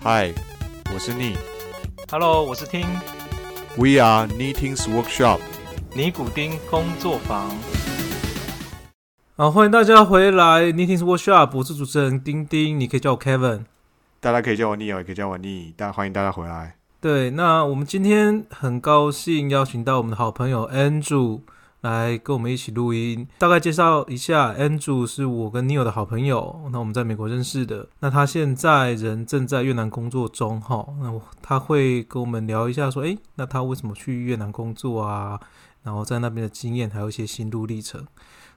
嗨，我是 Ni。Hello，我是听 We are Knitting's Workshop。尼古丁工作坊。好，欢迎大家回来 Knitting's Workshop，我是主持人丁丁，你可以叫我 Kevin。大家可以叫我 Ni 哦，也可以叫我 Ni。大家欢迎大家回来。对，那我们今天很高兴邀请到我们的好朋友 Andrew 来跟我们一起录音。大概介绍一下，Andrew 是我跟 Neil 的好朋友，那我们在美国认识的。那他现在人正在越南工作中，哈，那他会跟我们聊一下，说，诶，那他为什么去越南工作啊？然后在那边的经验，还有一些心路历程。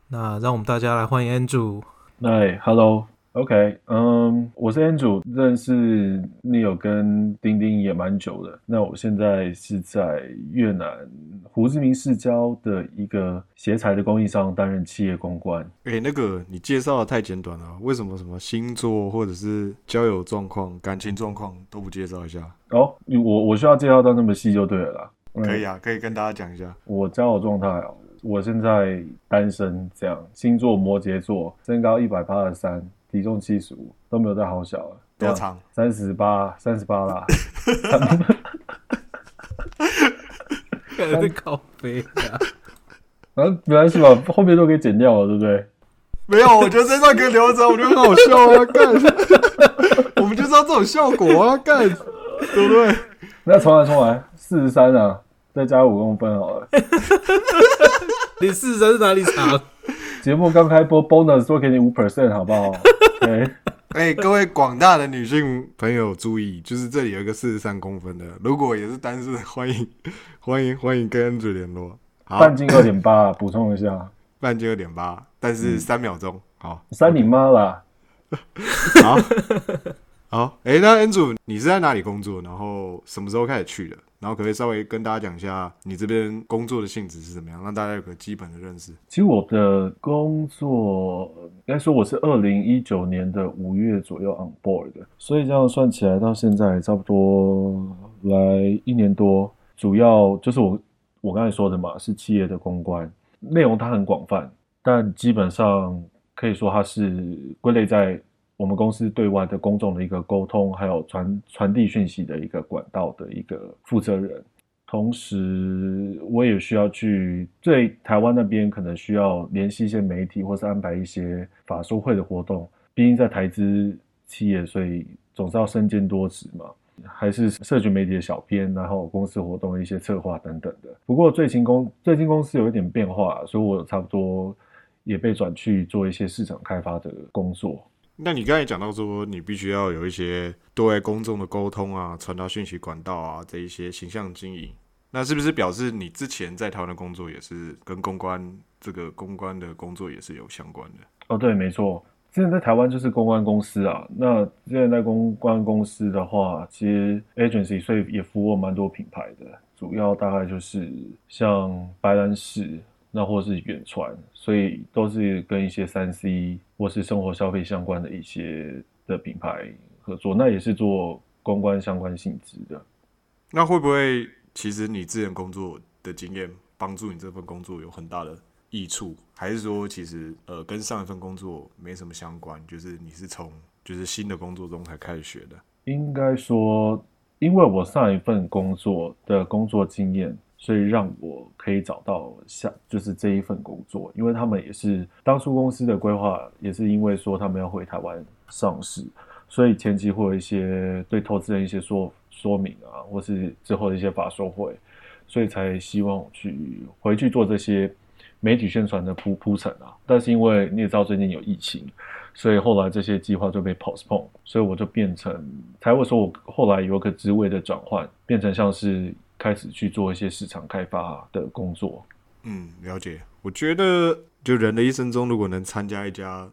那让我们大家来欢迎 Andrew。哎，Hello，Hello，OK，嗯，我是 Andrew，认识 Neil 跟丁丁也蛮久的。那我现在是在越南胡志明市郊的一个鞋材的供应商担任企业公关。诶，那个你介绍的太简短了，为什么什么星座或者是交友状况、感情状况都不介绍一下？哦，我我需要介绍到那么细就对了啦。嗯可以啊，可以跟大家讲一下。我交友状态哦，我现在单身，这样，星座摩羯座，身高一百八十三，体重七十五，都没有再好小了。多长？三十八，三十八啦。可能是靠背啊。啊，没关系吧，后面都可以剪掉了，对不对？没有，我觉得这段可以留着，我觉得很好笑啊！干，我们就是要这种效果啊！干，对不对？那重来，重来，四十三啊，再加五公分好了。你四十三是哪里长？节目刚开播，bonus 多给你五 percent 好不好？OK，哎、各位广大的女性朋友注意，就是这里有一个四十三公分的，如果也是单身，欢迎欢迎欢迎跟 Andrew 联络。好，半径二点八，补充一下，半径二点八，但是三秒钟。好，三你妈啦！好，好。哎、那 Andrew，你是在哪里工作？然后什么时候开始去的？然后可不可以稍微跟大家讲一下你这边工作的性质是怎么样，让大家有个基本的认识。其实我的工作，应该说我是二零一九年的五月左右 on board 的，所以这样算起来到现在差不多来一年多。主要就是我我刚才说的嘛，是企业的公关，内容它很广泛，但基本上可以说它是归类在我们公司对外的公众的一个沟通，还有传传递讯息的一个管道的一个负责人。同时，我也需要去对台湾那边可能需要联系一些媒体，或是安排一些法说会的活动。毕竟在台资企业，所以总是要身兼多职嘛。还是社群媒体的小编，然后公司活动的一些策划等等的。不过最近公最近公司有一点变化，所以我差不多也被转去做一些市场开发的工作。那你刚才讲到说，你必须要有一些对外公众的沟通啊，传达讯息管道啊，这一些形象经营，那是不是表示你之前在台湾的工作也是跟公关这个公关的工作也是有相关的？哦，对，没错。之前在台湾就是公关公司啊，那之前在公关公司的话，其实 agency 所以也服务蛮多品牌的，主要大概就是像白兰氏，那或是远传，所以都是跟一些三 C 或是生活消费相关的一些的品牌合作，那也是做公关相关性质的。那会不会其实你之前工作的经验帮助你这份工作有很大的益处，还是说其实呃跟上一份工作没什么相关，就是你是从就是新的工作中才开始学的？应该说，因为我上一份工作的工作经验，所以让我可以找到下就是这一份工作。因为他们也是当初公司的规划，也是因为说他们要回台湾上市，所以前期会有一些对投资人一些说说明啊，或是之后的一些法说会，所以才希望去回去做这些媒体宣传的铺铺陈啊。但是因为你也知道最近有疫情。所以后来这些计划就被 postpone，所以我就变成才会说我后来有个职位的转换，变成像是开始去做一些市场开发的工作。嗯，了解。我觉得就人的一生中，如果能参加一家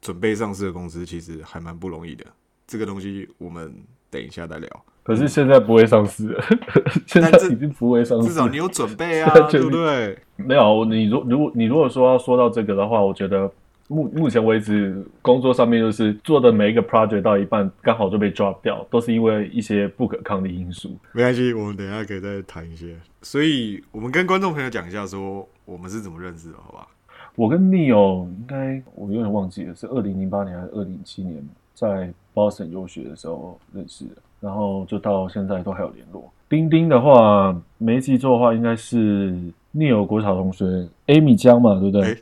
准备上市的公司，其实还蛮不容易的。这个东西我们等一下再聊。可是现在不会上市了，现在这已经不会上市了。至少你有准备啊，对不对？没有你如如果你如果说要说到这个的话，我觉得目目前为止工作上面就是做的每一个 project 到一半刚好就被 drop 掉，都是因为一些不可抗的因素。没关系，我们等一下可以再谈一些。所以我们跟观众朋友讲一下，说我们是怎么认识的，好吧？我跟 Neo 应该我有点忘记了，是二零零八年还是二零零七年在 Boston 游学的时候认识的，然后就到现在都还有联络。钉钉的话，没记错的话，应该是 Neil 国小同学 Amy 江嘛，对不对？哎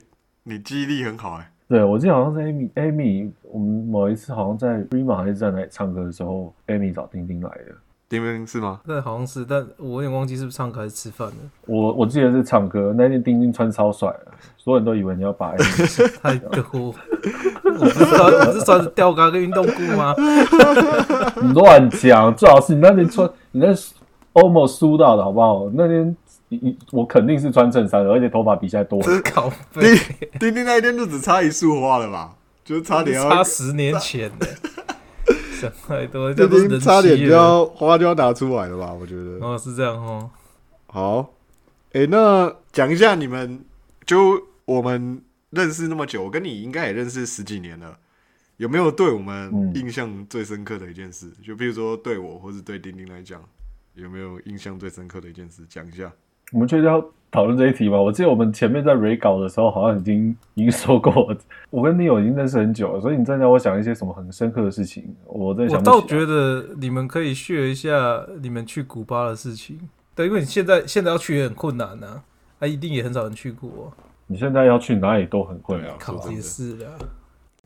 你记忆力很好哎、对，我记得好像是 Amy Amy，我们某一次好像在 Prima 还是在哪里唱歌的时候，Amy 找丁丁来的。丁丁是吗？那好像是，但我有点忘记是不是唱歌还是吃饭了。我我记得是唱歌，那天丁丁穿超帅的，所有人都以为你要把 Amy 太多，我不是穿，我是穿着吊嘎跟运动裤吗？你乱讲，最好是你那天穿，你那 almost 输到的好不好？那天你你我肯定是穿衬衫的，而且头发比现在多。靠背，丁丁丁那一天就只差一束花了吧？就是差点要差十年前呢。想太多，这丁都是差点就。要花就要拿出来了吧？我觉得。哦，是这样哦。好，哎、那讲一下你们，就我们认识那么久，我跟你应该也认识十几年了，有没有对我们嗯印象最深刻的一件事？就比如说对我，或是对丁丁来讲，有没有印象最深刻的一件事？讲一下。我们确定要讨论这一题吗？我记得我们前面在 re 稿的时候，好像已经已经说过，我跟 Neil 已经认识很久了，所以你真的让我想一些什么很深刻的事情，我在想我倒。觉得你们可以 share 一下你们去古巴的事情。对，因为你现在现在要去也很困难呐、啊，一定也很少人去过。你现在要去哪里都很困难对啊。靠说，真的也是的。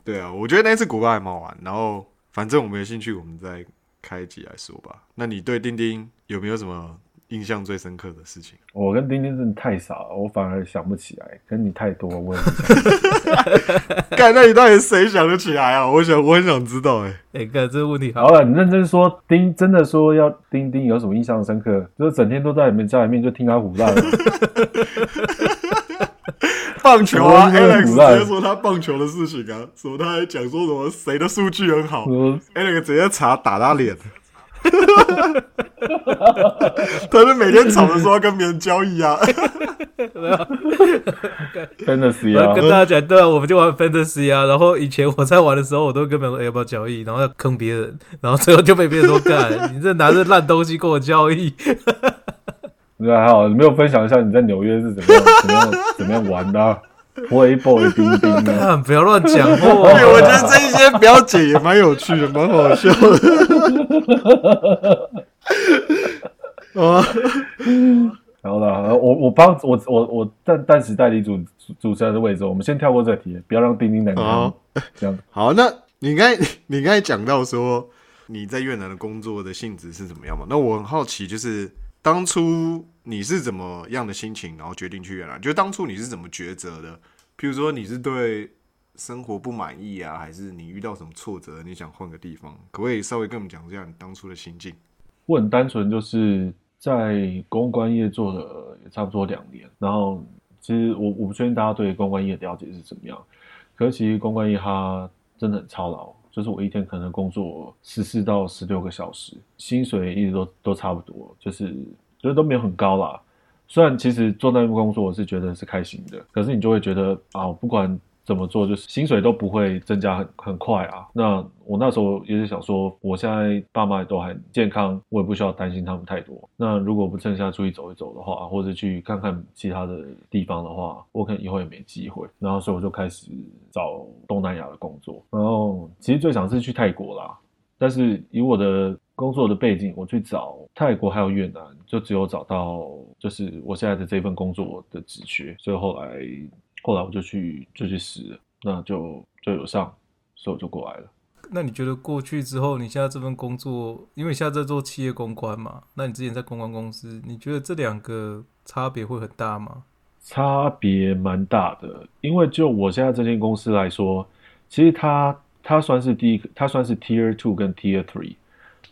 对啊，我觉得那次古巴还蛮好玩。然后反正我们有兴趣，我们再开一集来说吧。那你对丁丁有没有什么印象最深刻的事情？我跟丁丁真的太少了，我反而想不起来。跟你太多，我也不那你到底谁想得起来啊？我想，我很想知道、哎，哎、哥这个问题好好了，你认真说，丁真的说要丁丁有什么印象深刻？就是整天都在你们家里面就听他胡乱。棒球啊，Alex 直接说他棒球的事情啊，什么他还讲说什么谁的数据很好我，Alex 直接查打他脸。他是每天吵着说要跟别人交易啊，fantasy 啊我要，跟大家讲，对啊，我们就玩 fantasy 啊。然后以前我在玩的时候，我都会跟别人说、哎要不要交易，然后要坑别人，然后最后就被别人说干，你这拿着烂东西跟我交易。对啊，还好，你没有分享一下你在纽约是怎么样、怎么样、怎么样玩的、啊、？Playboy 丁丁啊，不要乱讲话。对，我觉得这一些表姐也蛮有趣的，蛮好笑的。啊，然后呢，我我帮我我我暂暂时代理主主主持人的位置，我们先跳过这题，不要让丁丁难堪好。这样，好，那你刚才你刚才讲到说你在越南的工作的性质是怎么样嘛？那我很好奇，就是当初你是怎么样的心情，然后决定去越南？就当初你是怎么抉择的？譬如说你是对生活不满意啊，还是你遇到什么挫折，你想换个地方？可不可以稍微跟我们讲一下你当初的心境？我很单纯，就是在公关业做了差不多两年，然后其实我我不确定大家对公关业的了解是怎么样，可是其实公关业它真的很操劳，就是我一天可能工作十四到十六个小时，薪水一直都都差不多，就是觉得都没有很高啦。虽然其实做那份工作我是觉得是开心的，可是你就会觉得啊，不管怎么做，就是薪水都不会增加很很快啊。那我那时候也是想说，我现在爸妈都很健康，我也不需要担心他们太多。那如果不趁现在出去走一走的话，或者去看看其他的地方的话，我可能以后也没机会。然后所以我就开始找东南亚的工作。然后其实最想是去泰国啦，但是以我的工作的背景，我去找泰国还有越南，就只有找到就是我现在的这份工作的职缺，所以后来后来我就去就去试了，那就就有上，所以我就过来了。那你觉得过去之后，你现在这份工作，因为你现在在做企业公关嘛，那你之前在公关公司，你觉得这两个差别会很大吗？差别蛮大的，因为就我现在这间公司来说，其实它它算是第一个，它算是 Tier Two 跟 Tier Three，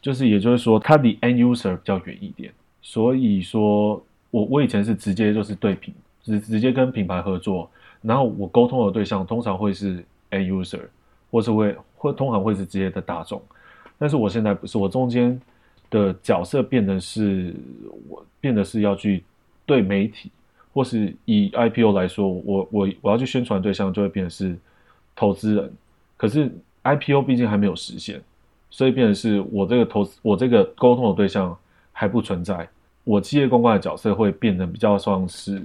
就是也就是说，它离 End User 比较远一点。所以说我我以前是直接就是对品直直接跟品牌合作，然后我沟通的对象通常会是 End User，或是会会通常会是直接的大众，但是我现在不是，我中间的角色变得是我变得是要去对媒体。或是以 IPO 来说，我我我要去宣传对象就会变成是投资人，可是 IPO 毕竟还没有实现，所以变成是我这个投资我这个沟通的对象还不存在，我企业公关的角色会变得比较像是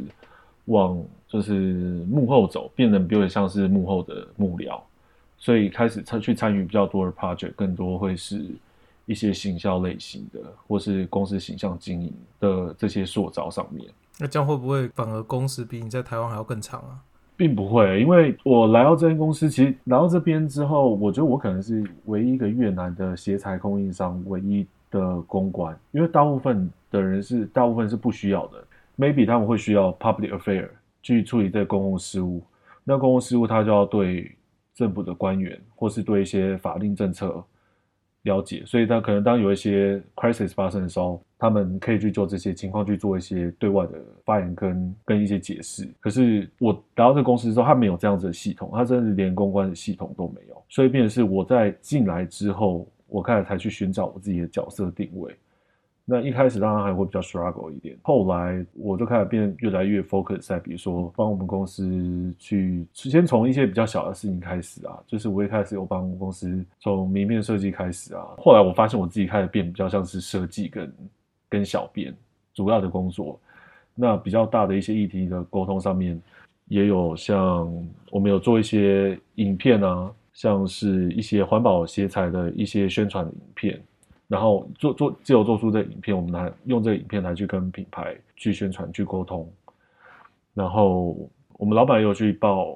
往就是幕后走，变得有点像是幕后的幕僚，所以开始参去参与比较多的 project，更多会是一些行销类型的，或是公司形象经营的这些塑造上面。那这样会不会反而工时比你在台湾还要更长啊？并不会，因为我来到这间公司，其实来到这边之后，我觉得我可能是唯一一个越南的鞋材供应商唯一的公关，因为大部分的人是大部分是不需要的，maybe 他们会需要 public affair 去处理这个公共事务，那公共事务他就要对政府的官员或是对一些法令政策了解，所以他可能当有一些 crisis 发生的时候，他们可以去做这些情况去做一些对外的发言跟跟一些解释。可是我来到这个公司之后，他没有这样子的系统，他甚至连公关的系统都没有，所以变成是我在进来之后，我开始才去寻找我自己的角色定位。那一开始当然还会比较 struggle 一点，后来我就开始变越来越 focus 在，比如说帮我们公司去先从一些比较小的事情开始啊，就是我一开始有帮公司从明面设计开始啊，后来我发现我自己开始变比较像是设计跟跟小编主要的工作，那比较大的一些议题的沟通上面，也有像我们有做一些影片啊，像是一些环保鞋材的一些宣传的影片。然后做做只有做出这个影片，我们来用这个影片来去跟品牌去宣传、去沟通。然后我们老板也有去报，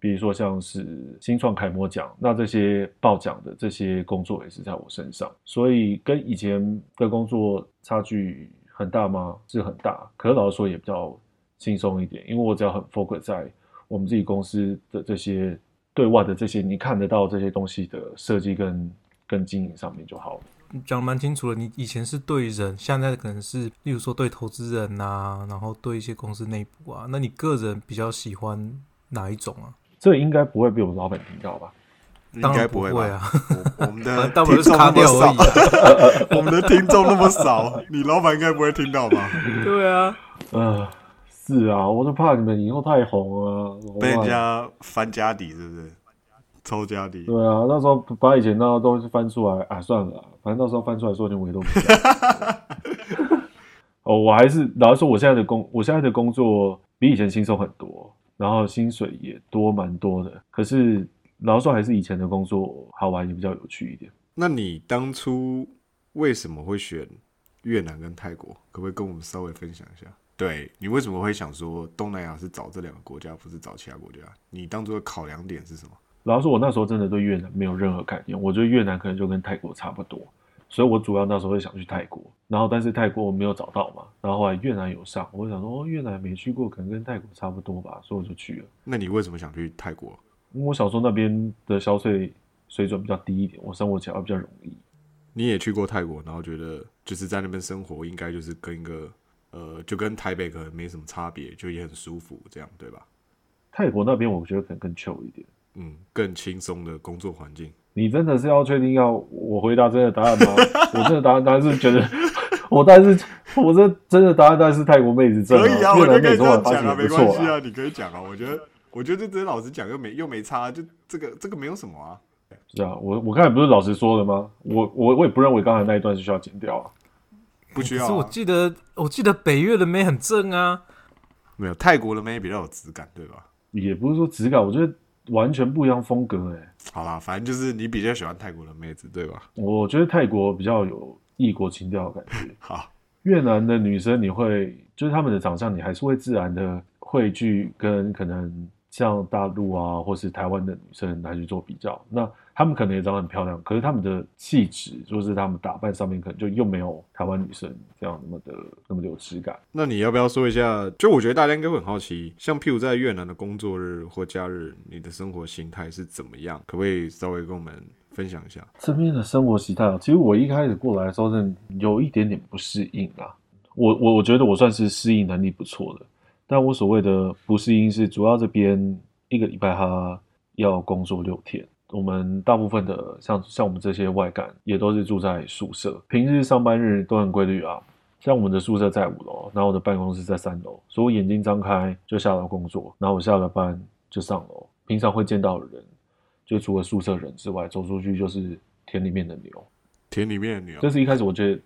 比如说像是新创楷模奖，那这些报奖的这些工作也是在我身上，所以跟以前的工作差距很大吗？是很大，可是老实说也比较轻松一点，因为我只要很 focus 在我们自己公司的这些对外的这些你看得到这些东西的设计跟跟经营上面就好了。讲蛮清楚了，你以前是对人，现在可能是，例如说对投资人呐，然后对一些公司内部啊，那你个人比较喜欢哪一种啊？这应该不会被我们老板听到吧？应该？不会啊，我我 们的听众那么少。我们的听众那么少，你老板应该不会听到吧？对啊，呃，是啊，我就怕你们以后太红了，被人家翻家底是不是？抽家底，对啊，那时候把以前那个东西翻出来，啊，算了啦，反正到时候翻出来，说不定我也都不知道。哦，我还是老实说，我现在的工，我现在的工作比以前轻松很多，然后薪水也多蛮多的。可是老实说，还是以前的工作好玩，也比较有趣一点。那你当初为什么会选越南跟泰国？可不可以跟我们稍微分享一下？对你为什么会想说东南亚是找这两个国家，不是找其他国家？你当初的考量点是什么？老实说，我那时候真的对越南没有任何概念，我觉得越南可能就跟泰国差不多，所以我主要那时候会想去泰国，然后但是泰国我没有找到嘛，然后后来越南有上，我想说哦，越南没去过，可能跟泰国差不多吧，所以我就去了。那你为什么想去泰国？因为我小时候那边的消费水准比较低一点，我生活起来会比较容易。你也去过泰国，然后觉得就是在那边生活，应该就是跟一个呃，就跟台北可能没什么差别，就也很舒服，这样对吧？泰国那边我觉得可能更 chill 一点。嗯，更轻松的工作环境。你真的是要确定要我回答真的答案吗？我真的答案当然是觉得，我但是我这真的答案当然是泰国妹子正可以啊，越南我就可以这妹子我发样讲啊，没。关系啊，你可以讲啊。我觉得，我觉得这真老实讲又没又没差，就这个这个没有什么啊。是啊，我我刚才不是老实说了吗？我我我也不认为刚才那一段是需要剪掉啊。不需要、可是我啊。记得，我记得北越的妹很正啊。没有泰国的妹比较有质感，对吧？也不是说质感，我觉得完全不一样风格哎、好啦，反正就是你比较喜欢泰国的妹子，对吧？我觉得泰国比较有异国情调的感觉。好，越南的女生，你会就是她们的长相，你还是会自然的会去跟可能像大陆啊，或是台湾的女生来去做比较。那她们可能也长得很漂亮，可是他们的气质，就是他们打扮上面可能就又没有台湾女生这样那么的那么的有质感。那你要不要说一下？就我觉得大家应该会很好奇，像譬如在越南的工作日或假日，你的生活形态是怎么样？可不可以稍微跟我们分享一下？这边的生活习态，其实我一开始过来的时候，是有一点点不适应啊。我我我觉得我算是适应能力不错的，但我所谓的不适应是主要这边一个礼拜他要工作六天。我们大部分的像像我们这些外干也都是住在宿舍，平日上班日都很规律啊。像我们的宿舍在五楼，然后我的办公室在三楼，所以我眼睛张开就下楼工作，然后我下了班就上楼。平常会见到的人，就除了宿舍人之外，走出去就是田里面的牛。田里面的牛这是一开始我觉得，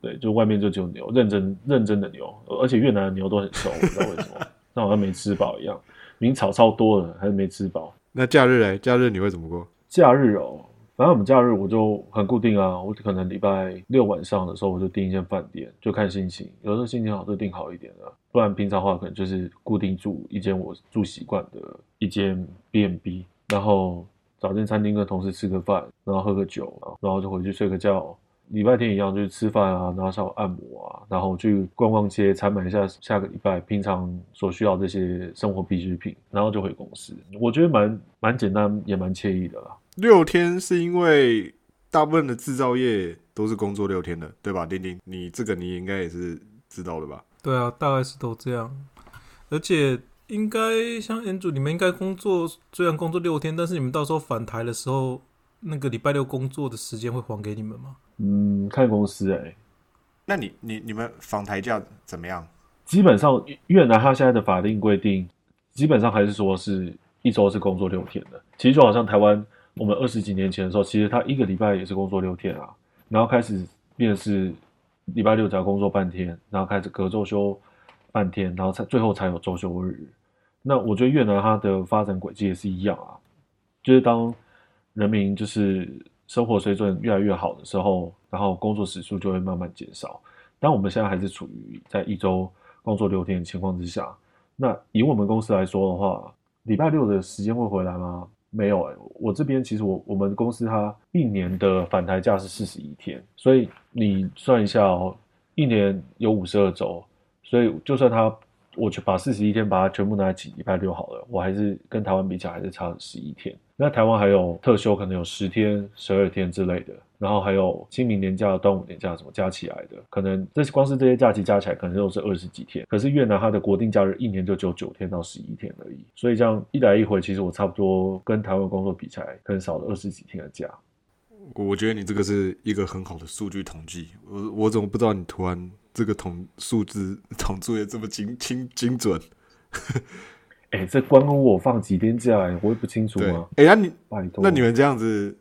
对，就外面就只有牛，认真认真的牛，而且越南的牛都很瘦，我不知道为什么，那好像没吃饱一样，明明草超多了，还是没吃饱。那假日哎，假日你会怎么过？假日哦，反正我们假日我就很固定啊，我可能礼拜六晚上的时候我就订一间饭店，就看心情，有时候心情好就订好一点的，不然平常的话可能就是固定住一间我住习惯的一间 B&B，然后找间餐厅跟同事吃个饭，然后喝个酒，然后就回去睡个觉。礼拜天一样，就是吃饭啊，然后上按摩啊，然后去逛逛街，采买一下下个礼拜平常所需要这些生活必需品，然后就回公司。我觉得蛮蛮简单，也蛮惬意的啦。六天是因为大部分的制造业都是工作六天的，对吧？丁丁，你这个你应该也是知道的吧？对啊，大概是都这样。而且应该像 Andrew，你们应该工作虽然工作六天，但是你们到时候返台的时候，那个礼拜六工作的时间会还给你们吗？嗯，看公司哎、那你你你们访台价怎么样？基本上越南它现在的法定规定，基本上还是说是一周是工作六天的。其实就好像台湾我们二十几年前的时候，其实他一个礼拜也是工作六天啊，然后开始变成是礼拜六只要工作半天，然后开始隔周休半天，然后才最后才有周休日。那我觉得越南它的发展轨迹也是一样啊，就是当人民就是生活水准越来越好的时候，然后工作时数就会慢慢减少。但我们现在还是处于在一周工作六天的情况之下。那以我们公司来说的话，礼拜六的时间会回来吗？没有哎、我这边其实我我们公司它一年的返台假是四十一天，所以你算一下哦，一年有五十二周，所以就算它我就把四十一天把它全部拿来挤礼拜六好了，我还是跟台湾比起来还是差十一天。那台湾还有特休，可能有十天、十二天之类的，然后还有清明年假、端午年假什么加起来的，可能这光是这些假期加起来可能都是二十几天。可是越南它的国定假日一年就只有九天到十一天而已，所以这样一来一回，其实我差不多跟台湾工作比起来，可能少了二十几天的假。我觉得你这个是一个很好的数据统计，我我怎么不知道你突然这个统数字 统计也这么精精精准？哎，这关乎我放几天假、哎，我也不清楚对，吗？哎、那你拜托，那你们这样子，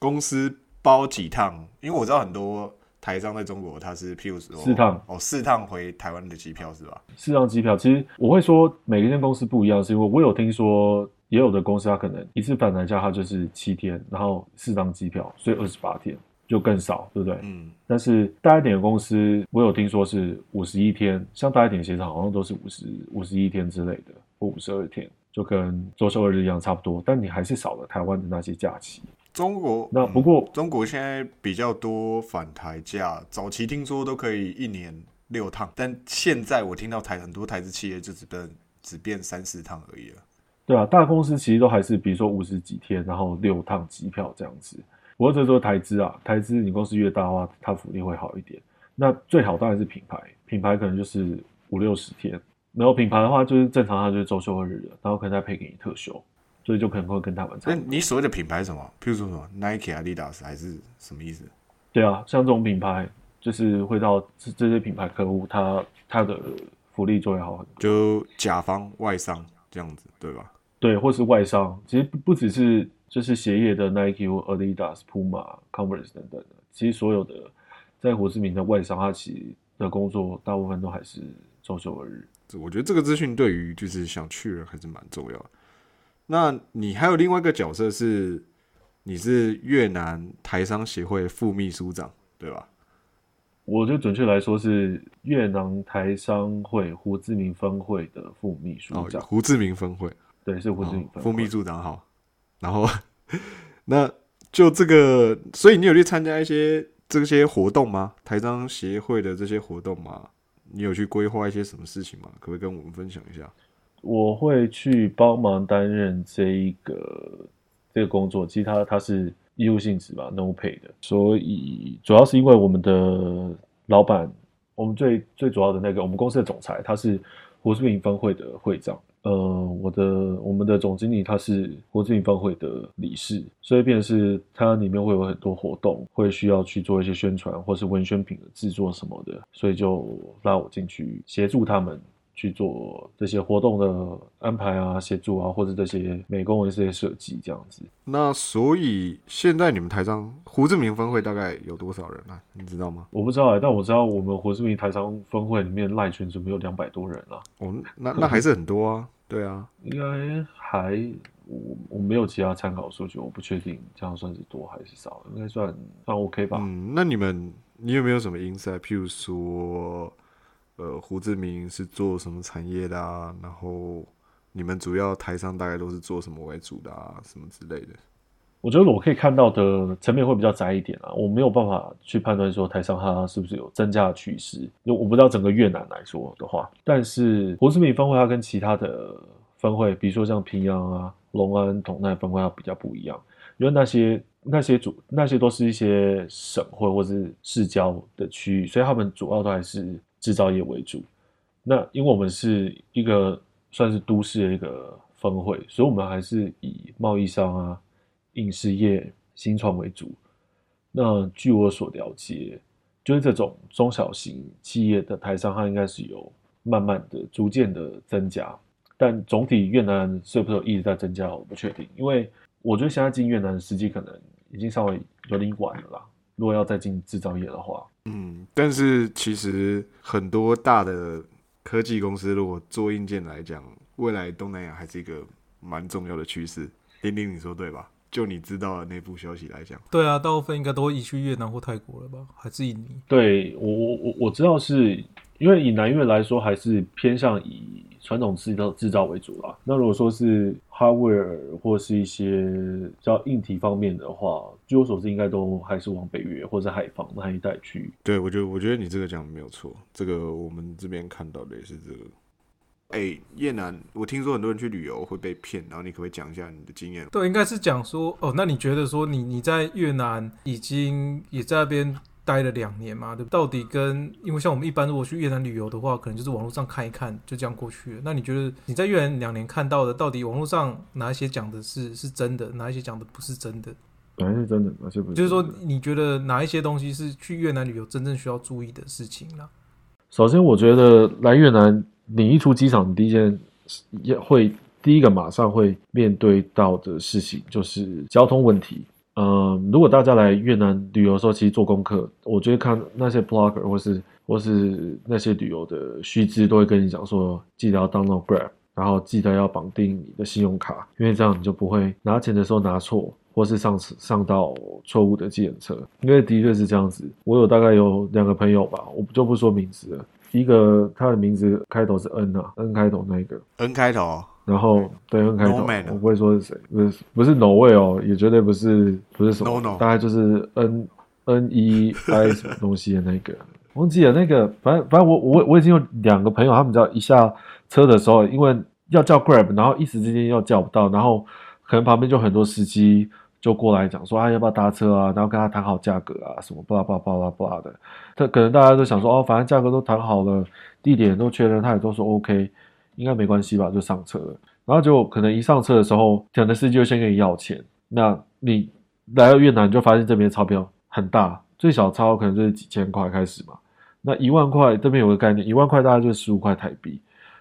公司包几趟？因为我知道很多台商在中国，他是譬如说四趟哦，四趟回台湾的机票是吧？四张机票，其实我会说每一间公司不一样，是因为我有听说，也有的公司它可能一次返台假它就是七天，然后四张机票，所以二十八天就更少，对不对？嗯，但是大一点的公司，我有听说是五十一天，像大一点的鞋厂好像都是五十五十一天之类的，或五十二天，就跟周休二日一样差不多，但你还是少了台湾的那些假期。中国那不过中国现在比较多返台假，早期听说都可以一年六趟，但现在我听到台很多台资企业就只变只变三四趟而已了。对啊，大公司其实都还是比如说五十几天，然后六趟机票这样子。不过这都是台资啊，台资你公司越大的话，它福利会好一点。那最好当然是品牌，品牌可能就是五六十天，然后品牌的话就是正常它就是周休二日的，然后可能再配给你特休，所以就可能会跟他们差那。你所谓的品牌是什么？譬如说什么 Nike、Adidas 还是什么意思？对啊，像这种品牌就是会到这这些品牌客户，他他的福利就会好很多。就甲方外商这样子，对吧？对，或是外商，其实不不只是就是鞋业的 Nike 或 Adidas、Puma、Converse 等等的，其实所有的在胡志明的外商，他其实的工作大部分都还是周休二日。这我觉得这个资讯对于就是想去的人还是蛮重要的。那你还有另外一个角色是，你是越南台商协会副秘书长，对吧？我就准确来说是越南台商会胡志明分会的副秘书哦，长，胡志明分会，对，是胡志明哦分会。副秘书长好。然后，那就这个，所以你有去参加一些这些活动吗？台商协会的这些活动吗？你有去规划一些什么事情吗？可不可以跟我们分享一下？我会去帮忙担任这一个这个工作，其实它它是义务性质吧，no pay 的，所以主要是因为我们的老板，我们最最主要的那个我们公司的总裁，他是胡志明分会的会长。呃，我的我们的总经理他是胡志明分会的理事，所以便是它里面会有很多活动，会需要去做一些宣传或是文宣品的制作什么的，所以就拉我进去协助他们去做这些活动的安排啊、协助啊，或者这些美工的这些设计这样子。那所以现在你们台商胡志明分会大概有多少人啊？你知道吗？我不知道哎、但我知道我们胡志明台商分会里面赖群组有两百多人啊，哦，那那还是很多啊，对啊，应该还我我没有其他参考数据，我不确定这样算是多还是少，应该算算 OK 吧。嗯，那你们你有没有什么 insight？譬如说，呃，胡志明是做什么产业的啊？然后你们主要台商大概都是做什么为主的啊？什么之类的？我觉得我可以看到的层面会比较窄一点啊，我没有办法去判断说台商它是不是有增加的趋势，因为我不知道整个越南来说的话，但是胡志明分会它跟其他的分会，比如说像平阳啊、隆安、同奈分会它比较不一样，因为那些那些主那些都是一些省会或是市郊的区域，所以他们主要都还是制造业为主。那因为我们是一个算是都市的一个分会，所以我们还是以贸易商啊。影视业、新创为主。那据我所了解，就是这种中小型企业的台商，它应该是有慢慢的、逐渐的增加。但总体越南是不是一直在增加，我不确定。因为我觉得现在进越南的时机可能已经稍微有点晚了啦。如果要再进制造业的话，嗯，但是其实很多大的科技公司，如果做硬件来讲，未来东南亚还是一个蛮重要的趋势。丁丁，你说对吧？就你知道的内部消息来讲，对啊，大部分应该都会移去越南或泰国了吧？还是印尼？对我我我我知道是因为以南越来说，还是偏向以传统制造制造为主啦。那如果说是 hardware 或是一些叫硬体方面的话，据我所知，应该都还是往北越或者海防那一带去。对，我觉得我觉得你这个讲的没有错，这个我们这边看到的也是这个。哎，越南，我听说很多人去旅游会被骗，然后你可不可以讲一下你的经验？对，应该是讲说，哦，那你觉得说你你在越南已经也在那边待了两年嘛？对，到底跟因为像我们一般如果去越南旅游的话，可能就是网络上看一看就这样过去了。那你觉得你在越南两年看到的，到底网络上哪一些讲的是是真的，哪一些讲的不是真的？哪些是真的，哪些不是？就是说，你觉得哪一些东西是去越南旅游真正需要注意的事情呢？首先，我觉得来越南。你一出机场，第一件也会第一个马上会面对到的事情就是交通问题。嗯，如果大家来越南旅游的时候，其实做功课，我觉得看那些 blogger 或是或是那些旅游的须知，都会跟你讲说，记得要 download Grab，然后记得要绑定你的信用卡，因为这样你就不会拿钱的时候拿错，或是上上到错误的计程车。因为的确是这样子，我有大概有两个朋友吧，我就不说名字了。一个他的名字开头是 N 啊，N 开头那一个，N 开头，然后对 N 开头，我不会说是谁，不是不是 No way 哦，也绝对不是不是什么，大概就是 N N E I 什么东西的那个，忘记了那个，反正反正我我我已经有两个朋友，他们只要一下车的时候，因为要叫 Grab，然后一时之间又叫不到，然后可能旁边就很多司机。就过来讲说啊，要不要搭车啊？然后跟他谈好价格啊，什么巴拉巴拉巴拉巴拉的。他可能大家都想说哦，反正价格都谈好了，地点都确认，他也都说 OK，应该没关系吧？就上车了。然后就可能一上车的时候，可能司机就先跟你要钱。那你来到越南就发现这边钞票很大，最小钞可能就是几千块开始嘛。那一万块这边有个概念，一万块大概就是十五块台币。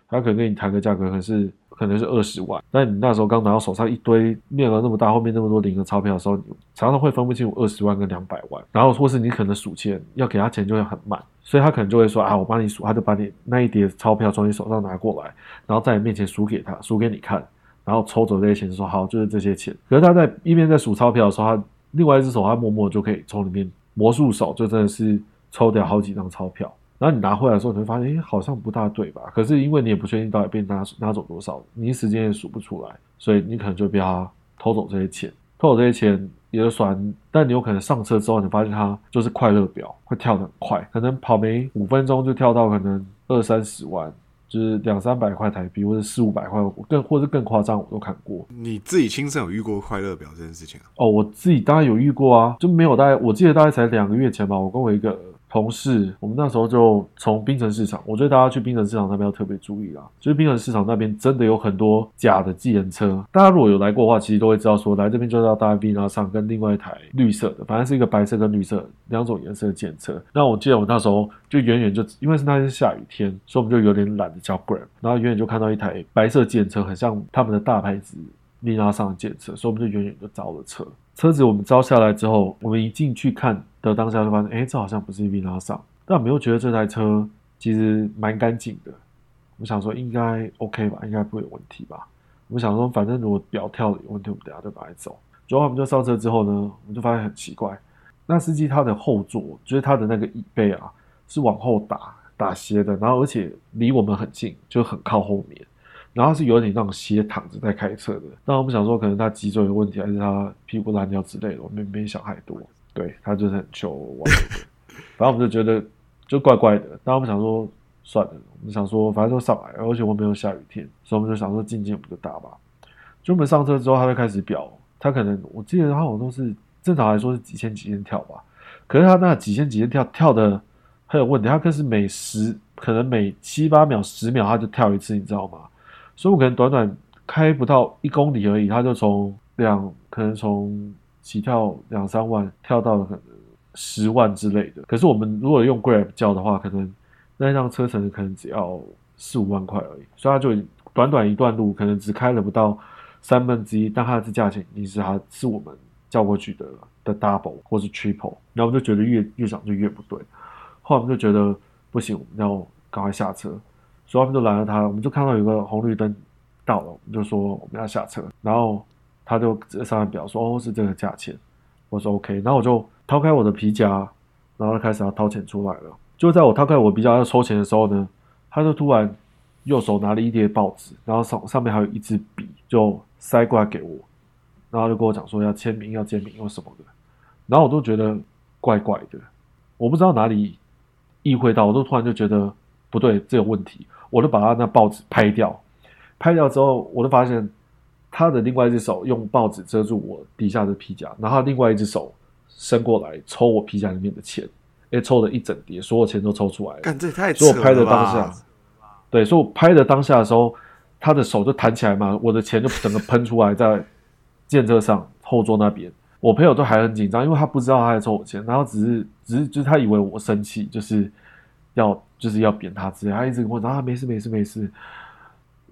他可能跟你谈个价格，可是。可能是二十万，但你那时候刚拿到手上一堆面额那么大，后面那么多零的钞票的时候，你常常会分不清楚二十万跟两百万。然后或是你可能数钱要给他钱就会很慢，所以他可能就会说啊，我帮你数，他就把你那一叠钞票从你手上拿过来，然后在你面前数给他，数给你看，然后抽走这些钱，说好就是这些钱。可是他在一边在数钞票的时候，他另外一只手他默默就可以从里面魔术手就真的是抽掉好几张钞票。然后你拿回来的时候，你会发现，哎，好像不大对吧？可是因为你也不确定到底被拿拿走多少，你一时间也数不出来，所以你可能就被他偷走这些钱。偷走这些钱也就算，但你有可能上车之后，你发现他就是快乐表会跳得很快，可能跑没五分钟就跳到可能二三十万，就是两三百块台币或者四五百块，更或者更夸张，我都看过。你自己亲身有遇过快乐表这件事情啊？哦，我自己当然有遇过啊，就没有大概，我记得大概才两个月前吧，我跟我一个。同事，我们那时候就从槟城市场，我觉得大家去槟城市场那边要特别注意啦，就是槟城市场那边真的有很多假的计程车。大家如果有来过的话，其实都会知道，说来这边就是要搭 B 然后上跟另外一台绿色的，反正是一个白色跟绿色两种颜色的检测。那我记得我那时候就远远就，因为是那天下雨天，所以我们就有点懒得叫 Grab，然后远远就看到一台白色计程车，很像他们的大牌子。利拉上的检测，所以我们就远远就招了车。车子我们招下来之后，我们一进去看的当下就发现，哎，这好像不是利拉上。但我们又觉得这台车其实蛮干净的，我想说应该 OK 吧，应该不会有问题吧。我们想说，反正如果表跳了有问题，我们等下就赶快走。结果我们就上车之后呢，我们就发现很奇怪，那司机他的后座就是他的那个椅背啊，是往后打打斜的，然后而且离我们很近，就很靠后面，然后是有点那种斜躺着在开车的。那我们想说，可能他脊椎有问题，还是他屁股烂掉之类的，我们没想太多。对他就是很糗，我 反正我们就觉得就怪怪的。但我们想说，算了，我们想说，反正都上来，而且我们没有下雨天，所以我们就想说，静静我们就打吧。就我们上车之后，他就开始表，他可能我记得他好像都是正常来说是几千几千跳吧，可是他那几千几千跳跳的很有问题，他可是每十可能每七八秒十秒他就跳一次，你知道吗？所以我可能短短开不到一公里而已，他就从两可能从。起跳两三万，跳到了可能十万之类的。可是我们如果用 Grab 叫的话，可能那辆车程可能只要四五万块而已。所以他就短短一段路，可能只开了不到三分之一，但它的价钱已经是它是我们叫过去的的 double 或是 triple。然后我们就觉得越越想就越不对。后来我们就觉得不行，我们要赶快下车。所以我们就拦了他，我们就看到有个红绿灯到了，我们就说我们要下车，然后。他就在上表说：“哦，是这个价钱。”我说：“OK。”然后我就掏开我的皮夹，然后开始要掏钱出来了。就在我掏开我皮夹要抽钱的时候呢，他就突然右手拿了一叠报纸，然后上上面还有一支笔，就塞过来给我，然后就跟我讲说要签名，要签名，又什么的。然后我都觉得怪怪的，我不知道哪里意会到，我都突然就觉得不对，这有问题。我就把他那报纸拍掉，拍掉之后，我就发现。他的另外一只手用报纸遮住我底下的皮夹，然后另外一只手伸过来抽我皮夹里面的钱，哎，抽了一整叠，所有钱都抽出来了。干这太所以我拍的当下，对，所以我拍的当下的时候，他的手就弹起来嘛，我的钱就整个喷出来在建车上后座那边。我朋友都还很紧张，因为他不知道他在抽我钱，然后只是只是就是他以为我生气，就是要就是要扁他之类，他一直跟我说啊没事没事没事。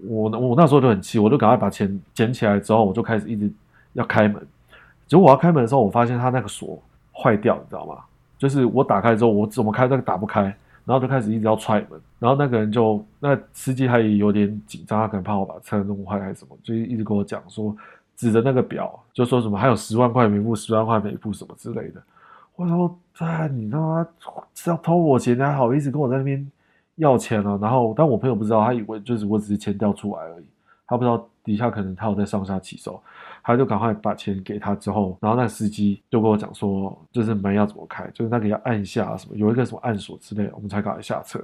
我我那时候就很气，我就赶快把钱捡起来之后，我就开始一直要开门。结果我要开门的时候，我发现他那个锁坏掉，你知道吗？就是我打开之后，我怎么开那个打不开，然后就开始一直要踹门。然后那个人就那司机他也有点紧张，他可能怕我把车弄坏还是什么，就一直跟我讲说，指着那个表就说什么还有十万块没付，十万块没付什么之类的。我说啊，你他妈是要偷我钱，你还好意思跟我在那边？要钱了，然后但我朋友不知道，他以为就是我只是钱掉出来而已，他不知道底下可能他有在上下起手，他就赶快把钱给他之后，然后那司机就跟我讲说，就是门要怎么开，就是那个要按下什么，有一个什么按锁之类，我们才赶快下车。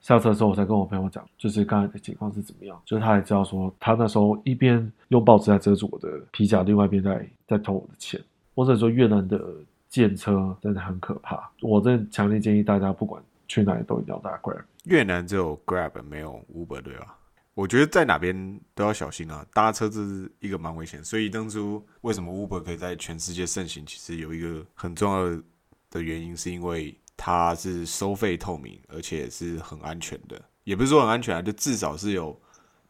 下车的时候，我才跟我朋友讲，就是刚才的情况是怎么样，就是他也知道说，他那时候一边用报纸在遮住我的皮夹，另外一边在在偷我的钱。或者说越南的建车真的很可怕，我真的强烈建议大家不管。去哪里都一定要搭 Grab。越南只有 Grab 没有 Uber 对吧？我觉得在哪边都要小心啊，搭车这是一个蛮危险。所以当初为什么 Uber 可以在全世界盛行，其实有一个很重要的原因，是因为它是收费透明，而且是很安全的。也不是说很安全啊，就至少是有。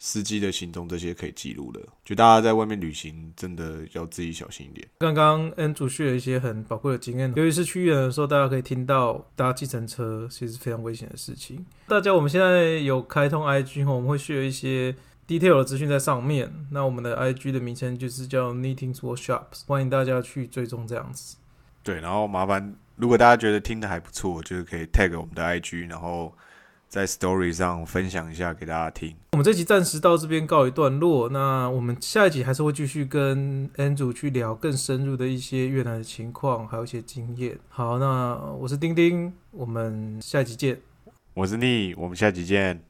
司机的行踪这些可以记录的，就大家在外面旅行真的要自己小心一点。刚刚 N 主续了一些很宝贵的经验，尤其是去越南的时候，大家可以听到搭计程车其实非常危险的事情。大家我们现在有开通 IG 后，我们会续一些 detail 的资讯在上面。那我们的 IG 的名称就是叫 Knitting Workshops，欢迎大家去追踪这样子。对，然后麻烦如果大家觉得听的还不错，就是可以 tag 我们的 IG，然后。在 Story 上分享一下给大家听。我们这集暂时到这边告一段落。那我们下一集还是会继续跟 Andrew 去聊更深入的一些越南的情况，还有一些经验。好，那我是丁丁，我们下集见。我是 Ni，我们下集见。